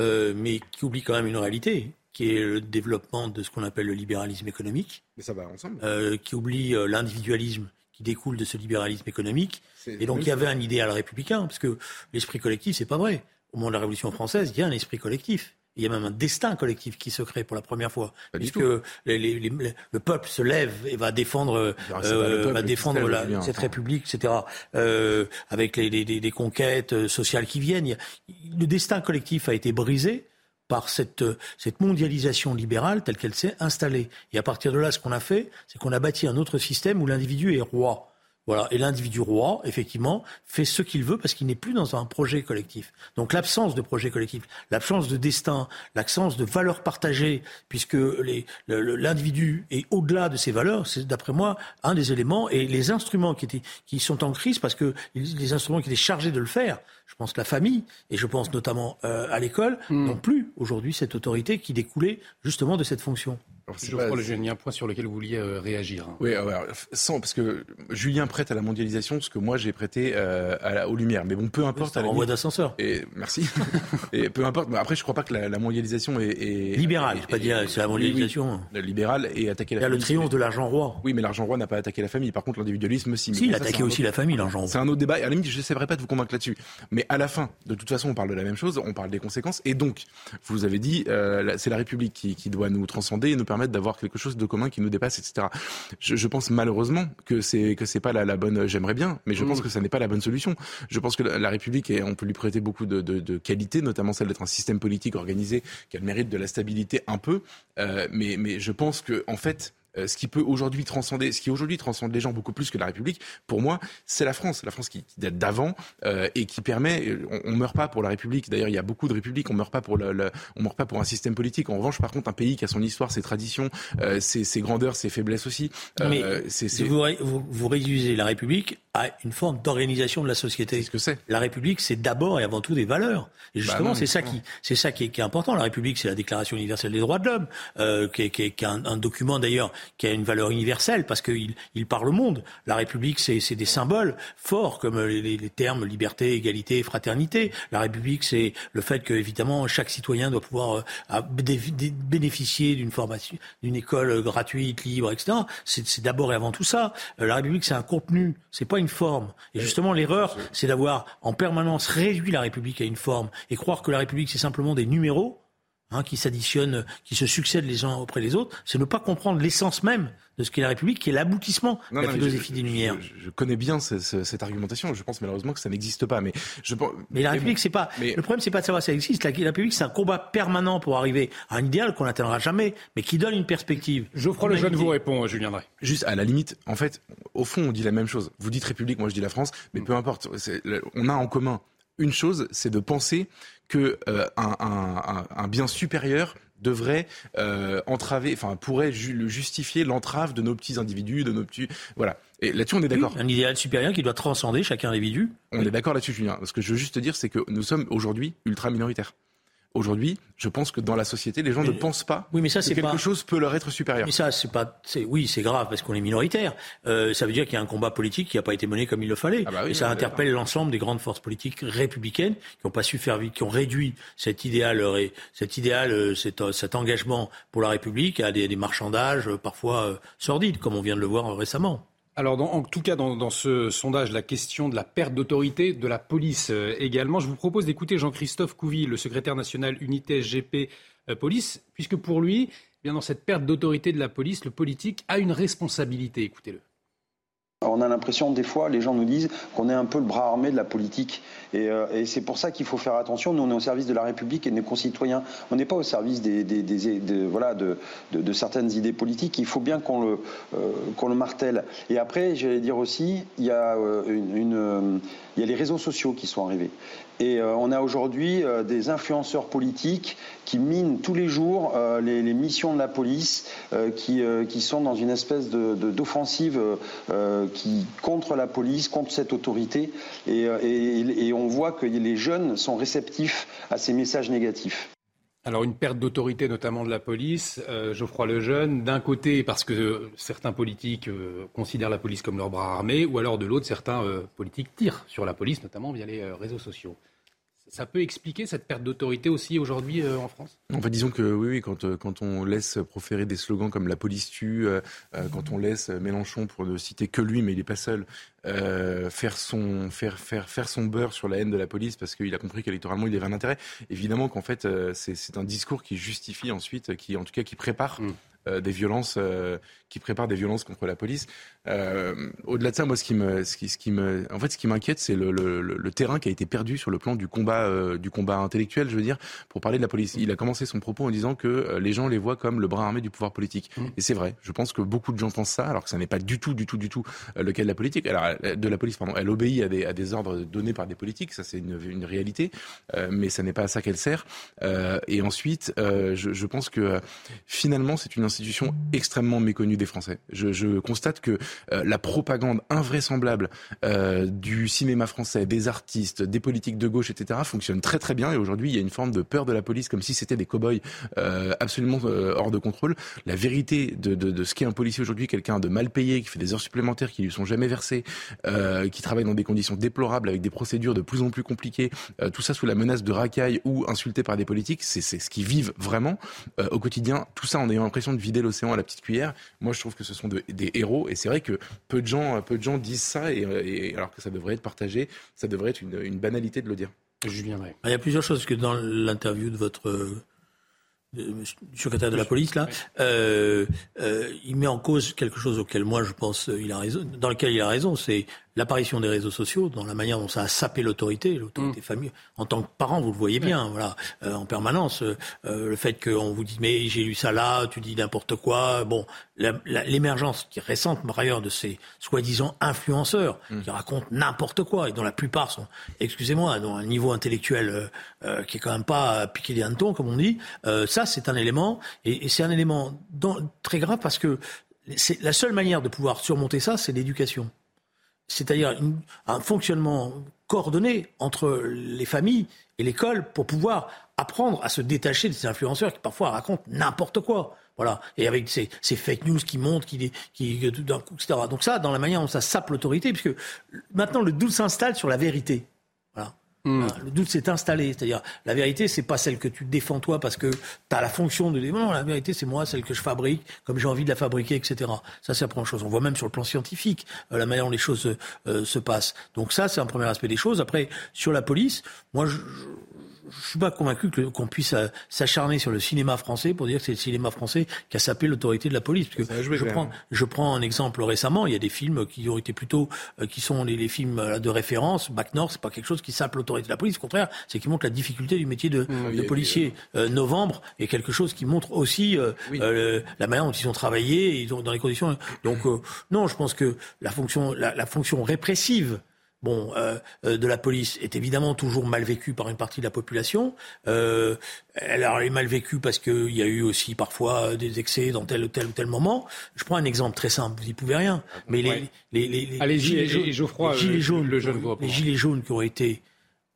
euh, mais qui oublie quand même une réalité qui est le développement de ce qu'on appelle le libéralisme économique.
Mais ça va ensemble.
Euh, qui oublie euh, l'individualisme qui découle de ce libéralisme économique. Et donc il y avait un idéal républicain, parce que l'esprit collectif, c'est pas vrai. Au moment de la Révolution française, il y a un esprit collectif. Il y a même un destin collectif qui se crée pour la première fois, puisque les, les, les, le peuple se lève et va défendre, euh, va défendre la, cette République, etc. Euh, avec les, conquêtes sociales qui viennent. Le destin collectif a été brisé par cette, cette mondialisation libérale telle qu'elle s'est installée. Et à partir de là, ce qu'on a fait, c'est qu'on a bâti un autre système où l'individu est roi. Voilà. Et l'individu roi, effectivement, fait ce qu'il veut parce qu'il n'est plus dans un projet collectif. Donc l'absence de projet collectif, l'absence de destin, l'absence de valeurs partagées, puisque l'individu est au-delà de ses valeurs, c'est d'après moi un des éléments. Et les instruments qui, étaient, qui sont en crise, parce que les instruments qui étaient chargés de le faire, je pense que la famille, et je pense notamment euh, à l'école, hmm. n'ont plus aujourd'hui cette autorité qui découlait justement de cette fonction.
Alors, je crois il y a un point sur lequel vous vouliez euh, réagir.
Oui, sans, parce que Julien prête à la mondialisation ce que moi j'ai prêté euh, à aux Lumières. Mais bon, peu importe.
à la voie d'ascenseur.
Et merci. et peu importe. Mais après, je crois pas que la, la mondialisation est, est
libérale. Je pas dire c'est la mondialisation.
la libérale et attaquer la.
Il y a le triomphe de l'argent roi.
Oui, mais l'argent roi n'a pas attaqué la famille. Par contre, l'individualisme, si.
Si, il a attaqué aussi la famille, l'argent roi.
C'est un autre débat. Et à la limite, je n'essaierai pas de vous convaincre là-dessus. Mais à la fin, de toute façon, on parle de la même chose. On parle des conséquences. Et donc, vous avez dit, euh, c'est la République qui, qui doit nous transcender et nous permettre d'avoir quelque chose de commun qui nous dépasse, etc. Je, je pense malheureusement que c'est que c'est pas la, la bonne. J'aimerais bien, mais je pense mmh. que ça n'est pas la bonne solution. Je pense que la, République, et on peut lui prêter beaucoup de, de, de qualités, notamment celle d'être un système politique organisé qui a le mérite de la stabilité un peu. Euh, mais, mais je pense que en fait euh, ce qui peut aujourd'hui transcender, ce qui aujourd'hui transcende les gens beaucoup plus que la République, pour moi, c'est la France. La France qui, date d'avant euh, et qui permet, on, on meurt pas pour la République. D'ailleurs, il y a beaucoup de républiques, on meurt pas pour le, on meurt pas pour un système politique. En revanche, par contre, un pays qui a son histoire, ses traditions, euh, ses, ses, grandeurs, ses faiblesses aussi.
Euh, Mais c'est, Vous, vous, vous, réduisez la République à une forme d'organisation de la société.
ce que c'est.
La République, c'est d'abord et avant tout des valeurs. Et bah justement, c'est ça qui, c'est ça qui est, qui est, important. La République, c'est la Déclaration universelle des droits de l'homme, euh, qui est, qui est, qui est un, un, document d'ailleurs qui a une valeur universelle parce qu'il il parle au monde. La République, c'est des symboles forts comme les, les, termes liberté, égalité, fraternité. La République, c'est le fait que évidemment chaque citoyen doit pouvoir euh, bénéficier d'une formation, d'une école gratuite, libre, etc. C'est d'abord et avant tout ça. Euh, la République, c'est un contenu, c'est pas une forme. Et justement, l'erreur, c'est d'avoir en permanence réduit la République à une forme et croire que la République, c'est simplement des numéros hein, qui s'additionnent, qui se succèdent les uns auprès des autres. C'est ne pas comprendre l'essence même de ce qu'est la République, qui est l'aboutissement de la philosophie des Lumières.
Je, connais bien cette argumentation. Je pense malheureusement que ça n'existe pas. Mais, je,
mais la République, c'est pas. Le problème, c'est pas de savoir si ça existe. La, République, c'est un combat permanent pour arriver à un idéal qu'on n'atteindra jamais, mais qui donne une perspective.
Geoffroy Lejeune vous répond, Julien Drey.
Juste à la limite, en fait, au fond, on dit la même chose. Vous dites République, moi je dis la France, mais peu importe. On a en commun une chose, c'est de penser que euh, un, un, un, bien supérieur devrait euh, entraver, enfin pourrait ju justifier l'entrave de nos petits individus, de nos petits, voilà. Et là-dessus, on est d'accord.
un idéal supérieur qui doit transcender chaque individu.
On est d'accord là-dessus, Julien. Ce que je veux juste te dire, c'est que nous sommes aujourd'hui ultra minoritaires. Aujourd'hui, je pense que dans la société, les gens ne pensent pas
oui, mais ça,
que quelque chose peut leur être supérieur.
Mais ça, c'est pas, oui, c'est grave parce qu'on est minoritaire. Euh, ça veut dire qu'il y a un combat politique qui n'a pas été mené comme il le fallait. Ah bah et ça interpelle l'ensemble des grandes forces politiques républicaines qui n'ont pas su faire vite, qui ont réduit cet idéal, euh, cet idéal, euh, cet, cet engagement pour la République à des, des marchandages parfois sordides, comme on vient de le voir récemment.
Alors, en tout cas, dans, ce sondage, la question de la perte d'autorité de la police euh, également. Je vous propose d'écouter Jean-Christophe Couvi, le secrétaire national unité SGP euh, Police, puisque pour lui, eh bien dans cette perte d'autorité de la police, le politique a une responsabilité. Écoutez-le.
On a l'impression, des fois, les gens nous disent qu'on est un peu le bras armé de la politique. Et, euh, c'est pour ça qu'il faut faire attention. Nous, on est au service de la République et de nos concitoyens. On n'est pas au service de, certaines idées politiques. Il faut bien qu'on le, euh, qu'on le martèle. Et après, j'allais dire aussi, il y a euh, il y a les réseaux sociaux qui sont arrivés. Et euh, on a aujourd'hui euh, des influenceurs politiques qui minent tous les jours euh, les, missions de la police, qui, sont dans une espèce d'offensive de, qui contre la police, contre cette autorité. Et on voit que les jeunes sont réceptifs à ces messages négatifs.
Alors une perte d'autorité notamment de la police, euh, Geoffroy Lejeune, d'un côté parce que certains politiques euh, considèrent la police comme leur bras armé, ou alors de l'autre certains euh, politiques tirent sur la police, notamment via les réseaux sociaux. Ça peut expliquer cette perte d'autorité aussi aujourd'hui euh, en France?
Enfin, disons que oui, oui quand, euh, quand on laisse proférer des slogans comme la police tue, euh, quand on laisse Mélenchon, pour ne citer que lui, mais il n'est pas seul, faire, son, faire, faire, faire son beurre sur la haine de la police parce qu'il a compris qu'électoralement il avait un intérêt, évidemment qu'en fait c'est un discours qui justifie ensuite, qui en tout cas qui prépare. Mm. Des violences qui prépare des violences contre la police. Euh, au-delà de ça, moi, ce qui me, ce qui, ce qui me, en fait, ce qui m'inquiète, c'est le, le, le, terrain qui a été perdu sur le plan du combat, euh, du combat intellectuel, je veux dire, pour parler de la police. Il a commencé son propos en disant que euh, les gens les voient comme le bras armé du pouvoir politique. Mmh. Et c'est vrai. Je pense que beaucoup de gens pensent ça, alors que ça n'est pas du tout, du tout, du tout le cas de la politique. Alors, de la police, pardon. Elle obéit à des, à des ordres donnés par des politiques. Ça, c'est une, une, réalité. mais ça n'est pas à ça qu'elle sert. et ensuite, je, je pense que finalement, c'est une extrêmement méconnue des Français. Je, constate que euh, la propagande invraisemblable euh, du cinéma français, des artistes, des politiques de gauche, etc., fonctionne très très bien. Et aujourd'hui, il y a une forme de peur de la police, comme si c'était des cow-boys euh, absolument hors de contrôle. La vérité de, ce qu'est un policier aujourd'hui, quelqu'un de mal payé, qui fait des heures supplémentaires, qui lui sont jamais versées, qui travaille dans des conditions déplorables, avec des procédures de plus en plus compliquées, tout ça sous la menace de racailles ou insulté par des politiques, c'est ce qu'ils vivent vraiment au quotidien. Tout ça en ayant l'impression de vider l'océan à la petite cuillère. Moi, je trouve que ce sont des héros. Et c'est vrai que peu de gens, peu de gens disent ça, et, alors que ça devrait être partagé, ça devrait être une, banalité de le dire.
Je viendrai. Il y a plusieurs choses que dans l'interview de votre du secrétaire de la police là, euh, euh, il met en cause quelque chose auquel moi je pense il a raison, dans lequel il a raison, c'est l'apparition des réseaux sociaux, dans la manière dont ça a sapé l'autorité, l'autorité mmh. famille. En tant que parent, vous le voyez bien, voilà, euh, en permanence. Euh, euh, le fait qu'on vous dise mais j'ai lu ça là, tu dis n'importe quoi. Bon, l'émergence qui est récente, par ailleurs, de ces soi-disant influenceurs mmh. qui racontent n'importe quoi et dont la plupart sont, excusez-moi, dont un niveau intellectuel qui est quand même pas piqué des hannetons, comme on dit. ça, c'est un élément et, et c'est un élément très grave parce que c'est la seule manière de pouvoir surmonter ça, c'est l'éducation c'est-à-dire un fonctionnement coordonné entre les familles et l'école pour pouvoir apprendre à se détacher de ces influenceurs qui parfois racontent n'importe quoi. Voilà. Et avec ces, fake news qui montent, qui, qui etc. Donc ça, dans la manière dont ça sape l'autorité, puisque maintenant le doute s'installe sur la vérité. Hmm. Le doute s'est installé, c'est-à-dire la vérité, c'est pas celle que tu défends toi parce que tu as la fonction de dire non, la vérité, c'est moi, celle que je fabrique, comme j'ai envie de la fabriquer, etc. Ça, c'est la première chose. On voit même sur le plan scientifique euh, la manière dont les choses euh, se passent. Donc ça, c'est un premier aspect des choses. Après, sur la police, moi, je, je suis pas convaincu qu'on puisse euh, s'acharner sur le cinéma français pour dire que c'est le cinéma français qui a sapé l'autorité de la police. Parce que je prends, je prends un exemple récemment. Il y a des films qui ont été plutôt, euh, qui sont les, films euh, de référence. Bac Nord, c'est pas quelque chose qui sape l'autorité de la police. Au contraire, c'est qui montre la difficulté du métier de, mmh, policier. Novembre est quelque chose qui montre aussi la manière dont ils ont travaillé, ils ont, dans les conditions. Donc non, je pense que la fonction, la fonction répressive bon, euh, euh, de la police est évidemment toujours mal vécue par une partie de la population. Euh, elle, est mal vécue parce qu'il y a eu aussi parfois des excès dans tel ou tel ou tel moment. Je prends un exemple très simple, vous n'y pouvez rien. Mais les, les, les,
gilets, jaunes,
gilets jaunes, les gilets jaunes qui ont été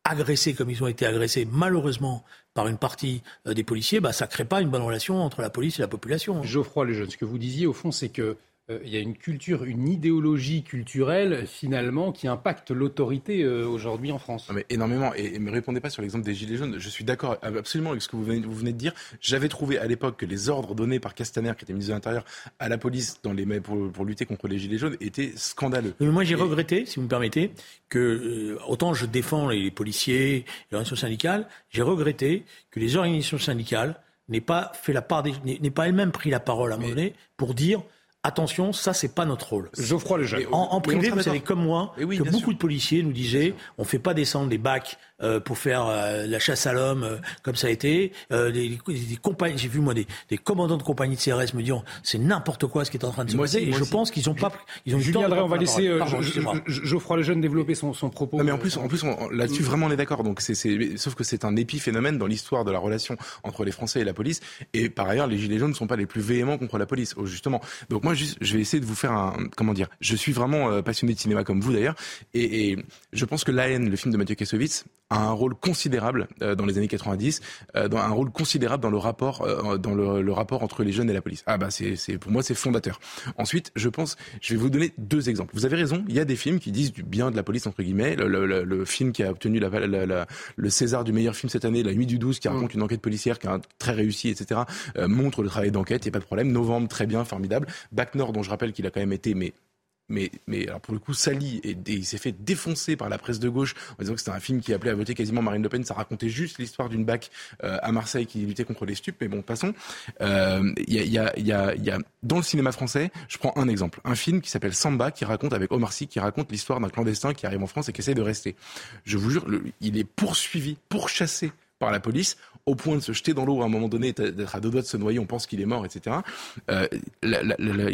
agressés comme ils ont été agressés malheureusement par une partie des policiers, bah, ça ne crée pas une bonne relation entre la police et la population.
Geoffroy Lejeune, ce que vous disiez au fond, c'est que il y a une culture, une idéologie culturelle finalement qui impacte l'autorité euh, aujourd'hui en France.
mais énormément. Et, ne me répondez pas sur l'exemple des Gilets jaunes. Je suis d'accord absolument avec ce que vous venez, vous venez de dire. J'avais trouvé à l'époque que les ordres donnés par Castaner, qui était ministre de l'Intérieur, à la police dans les, pour, pour lutter contre les Gilets jaunes étaient scandaleux.
Mais moi j'ai regretté, si vous me permettez, que euh, autant je défends les, policiers, les organisations syndicales, j'ai regretté que les organisations syndicales n'aient pas fait la part n'aient pas elles-mêmes pris la parole à un moment donné pour dire Attention, ça c'est pas notre rôle.
Geoffroy.
En, en privé, vous savez comme moi
oui,
que beaucoup
sûr.
de policiers nous disaient on fait pas descendre les bacs euh, pour faire euh, la chasse à l'homme euh, comme ça a été. Euh, des, des- des compagnies, j'ai vu moi des, des commandants de compagnie de CRS me dire c'est n'importe quoi ce qui est en train de se passer. et je
aussi.
pense qu'ils ont pas, ils ont eu le temps
Julien Drey, on va laisser euh,
Pardon,
Geoffroy Lejeune développer son, son propos.
Non mais en plus, en plus, on- là-dessus vraiment on est d'accord. Donc c'est, c'est, sauf que c'est un épiphénomène dans l'histoire de la relation entre les Français et la police. Et par ailleurs, les gilets jaunes ne sont pas les plus véhéments contre la police, oh, justement. Donc moi, juste, je vais essayer de vous faire un, comment dire. Je suis vraiment euh, passionné de cinéma comme vous d'ailleurs, et, et je pense que La haine, le film de Mathieu Kassovitz, a un rôle considérable euh, dans les années 90, euh, dans un rôle considérable dans le rapport, euh, dans le, le rapport entre les jeunes et la police. Ah bah c'est, c'est pour moi c'est fondateur. Ensuite, je pense, je vais vous donner deux exemples. Vous avez raison, il y a des films qui disent du bien de la police entre guillemets. Le, le- le- le film qui a obtenu la, la- la- le César du meilleur film cette année, La Nuit du 12, qui raconte une enquête policière qui est très réussie, etc., euh, montre le travail d'enquête. Il n'y a pas de problème. Novembre, très bien, formidable. Bac Nord, dont je rappelle qu'il a quand même été mais mais, mais alors pour le coup, sali et, il s'est fait défoncer par la presse de gauche en disant que c'était un film qui appelait à voter quasiment Marine Le Pen. Ça racontait juste l'histoire d'une bac euh, à Marseille qui luttait contre les stupes. Mais bon, passons. Euh, y, a, y, a, y, a, dans le cinéma français, je prends un exemple, un film qui s'appelle Samba, qui raconte avec Omar Sy, qui raconte l'histoire d'un clandestin qui arrive en France et qui essaie de rester. Je vous jure, il est poursuivi, pourchassé par la police au point de se jeter dans l'eau à un moment donné, d'être à deux doigts de se noyer, on pense qu'il est mort, etc. Euh, Il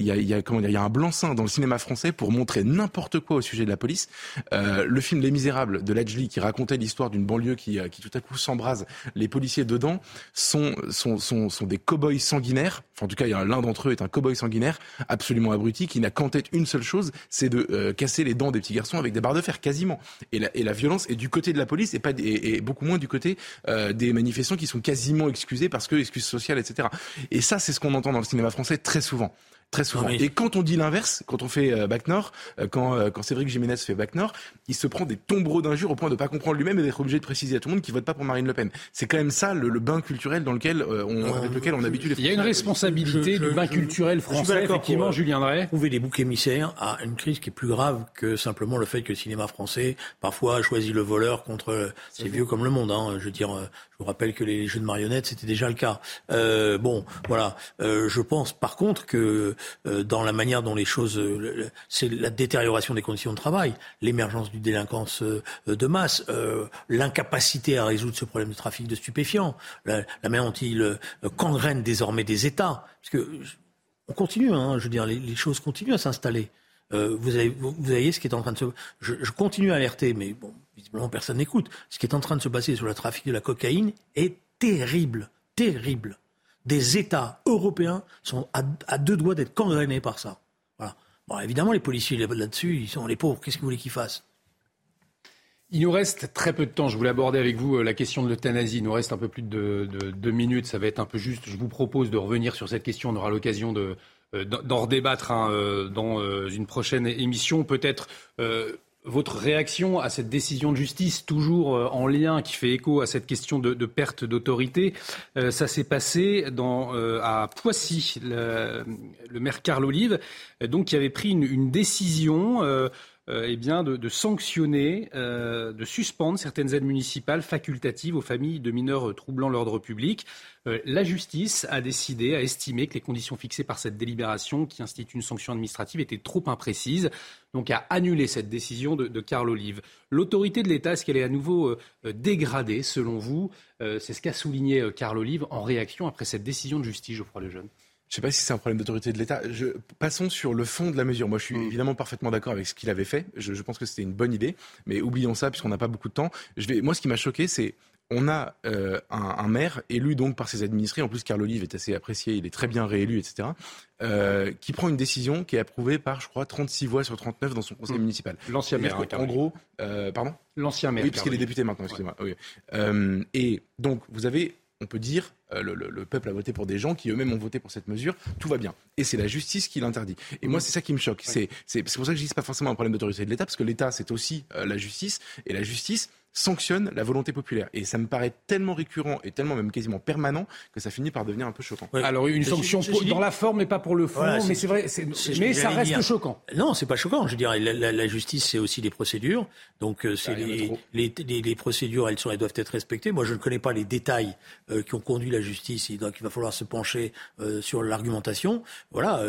y, a, y, a, un blanc-seing dans le cinéma français pour montrer n'importe quoi au sujet de la police. Euh, le film Les Misérables de Lajli, qui racontait l'histoire d'une banlieue qui, euh, qui tout à coup s'embrase, les policiers dedans sont, sont, sont, sont des cow-boys sanguinaires. Enfin, en tout cas, l'un d'entre eux est un cow-boy sanguinaire, absolument abruti, qui n'a qu'en tête une seule chose, c'est de casser les dents des petits garçons avec des barres de fer, quasiment. Et la, violence est du côté de la police et, pas, et beaucoup moins du côté euh, des manifestants qui sont quasiment excusés parce que excuses sociales, etc. Et ça, c'est ce qu'on entend dans le cinéma français très souvent. Très souvent.
Mais-
Et quand on dit l'inverse, quand on fait euh, Bac Nord, euh, quand, euh, quand Cédric Jiménez fait Bac Nord, il se prend des tombereaux d'injures au point de ne pas comprendre lui-même et d'être obligé de préciser à tout le monde qu'il vote pas pour Marine Le Pen. C'est quand même ça le, le bain culturel dans lequel euh, on, avec lequel on habitue les
Il y a une responsabilité
Je- je-
du bain
je-
culturel français, effectivement,
pour, euh,
Julien Drey.
trouver des boucs émissaires à une crise qui est plus grave que simplement le fait que le cinéma français parfois a choisi le voleur contre euh, c'est vieux comme le monde hein. je veux dire euh, je vous rappelle que les jeux de marionnettes c'était déjà le cas euh, bon voilà Euh, je pense par contre que euh, dans la manière dont les choses euh, c'est la détérioration des conditions de travail l'émergence du délinquance euh, de masse euh, l'incapacité à résoudre ce problème de trafic de stupéfiants la, la manière dont il euh, gangrène désormais des États parce que on continue, hein, je veux dire, les choses continuent à s'installer. Euh, vous, voyez ce qui est en train de se... Je, je continue à alerter, mais visiblement personne n'écoute. Ce qui est en train de se passer sur le trafic de la cocaïne est terrible, terrible. Des États européens sont à, deux doigts d'être gangrénés par ça. Bon, évidemment, les policiers là- là-dessus, ils sont les pauvres. Qu'est-ce que vous voulez qu'ils fassent?
Il nous reste très peu de temps. Je voulais aborder avec vous euh, la question de l'euthanasie. Il nous reste un peu plus de, de deux minutes. Ça va être un peu juste. Je vous propose de revenir sur cette question. On aura l'occasion de, d'en d'en redébattre hein, euh, dans euh, une prochaine émission. Peut-être euh, votre réaction à cette décision de justice, toujours euh, en lien, qui fait écho à cette question de, perte d'autorité. Euh, ça s'est passé dans, euh, à Poissy. Le, maire Carl Olive, euh, donc, qui avait pris une, décision. euh, euh, eh bien, de, sanctionner, euh, de suspendre certaines aides municipales facultatives aux familles de mineurs troublant l'ordre public. Euh, la justice a décidé, a estimé que les conditions fixées par cette délibération, qui institue une sanction administrative, étaient trop imprécises, donc a annulé cette décision de, de Carl Olive. L'autorité de l'État, est-ce qu'elle est à nouveau dégradée, selon vous? C'est ce qu'a souligné Carl Olive en réaction après cette décision de justice, Geoffroy Lejeune.
Je ne sais pas si c'est un problème d'autorité de l'État. Je... Passons sur le fond de la mesure. Moi, je suis évidemment parfaitement d'accord avec ce qu'il avait fait. Je, je pense que c'était une bonne idée. Mais oublions ça, puisqu'on n'a pas beaucoup de temps. Je vais... Moi, ce qui m'a choqué, c'est on a euh, un, un maire élu donc par ses administrés. En plus, Carl Olive est assez apprécié. Il est très bien réélu, etc. Euh, qui prend une décision qui est approuvée par, je crois, 36 voix sur 39 dans son conseil municipal.
L'ancien maire, hein, Carl
gros, euh, pardon?
L'ancien maire.
Oui, parce qu'il est député maintenant, excusez-moi. Oui. Et donc, vous avez, on peut dire, euh, le, le- le peuple a voté pour des gens qui eux-mêmes ont voté pour cette mesure, tout va bien. Et c'est la justice qui l'interdit. Et moi, c'est ça qui me choque. C'est, pour ça que je dis que pas forcément un problème d'autorité de l'État, parce que l'État, c'est aussi euh, la justice. Et la justice sanctionne la volonté populaire. Et ça me paraît tellement récurrent et tellement même quasiment permanent que ça finit par devenir un peu choquant.
Alors une sanction dans la forme mais pas pour le fond, mais c'est vrai, mais ça reste choquant.
Non, c'est pas choquant. Je dirais la, la, justice c'est aussi des procédures, donc euh, c'est ah, les, les, les, les, procédures elles, sont, elles doivent être respectées. Moi je ne connais pas les détails euh, qui ont conduit la justice, donc il va falloir se pencher euh, sur l'argumentation. Voilà,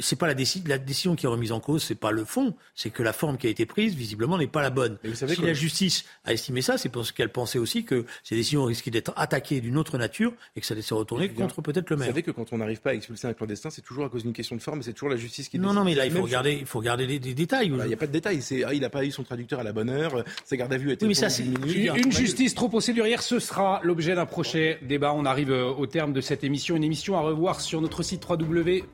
c'est pas la, la décision qui est remise en cause, c'est pas le fond, c'est que la forme qui a été prise visiblement n'est pas la bonne. vous savez si la justice a estimé ça, c'est parce qu'elle pensait aussi que ces décisions risquaient d'être attaquées d'une autre nature et que ça allait se retourner contre peut-être le maire.
Vous savez que quand on n'arrive pas à expulser un clandestin, c'est toujours à cause d'une question de forme, c'est toujours la justice qui.
Non, non, mais là, il faut regarder, il faut regarder les, détails.
Il n'y a pas de détails. C'est, ah, il n'a pas eu son traducteur à la bonne heure. Sa garde à vue a été.
Oui, mais ça, c'est
une, justice trop procédurière. Ce sera l'objet d'un prochain débat. On arrive euh, au terme de cette émission, une émission à revoir sur notre site www.cnews.fr.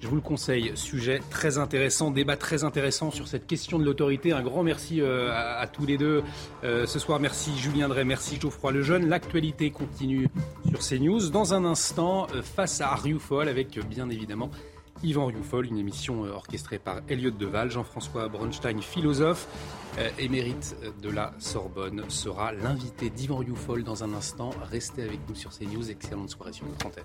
Je vous le conseille, sujet très intéressant, débat très intéressant sur cette question de l'autorité. Un grand merci euh, à, tous les deux. Euh, ce soir, merci Julien Drey, merci Geoffroy Lejeune. L'actualité continue sur CNews. Dans un instant, euh, face à Rioufol, avec bien évidemment Yvan Rioufol, une émission orchestrée par Elliot Deval. Jean-François Bronstein, philosophe, émérite de la Sorbonne, sera l'invité d'Yvan Rioufol dans un instant. Restez avec nous sur CNews. Excellente soirée sur notre antenne.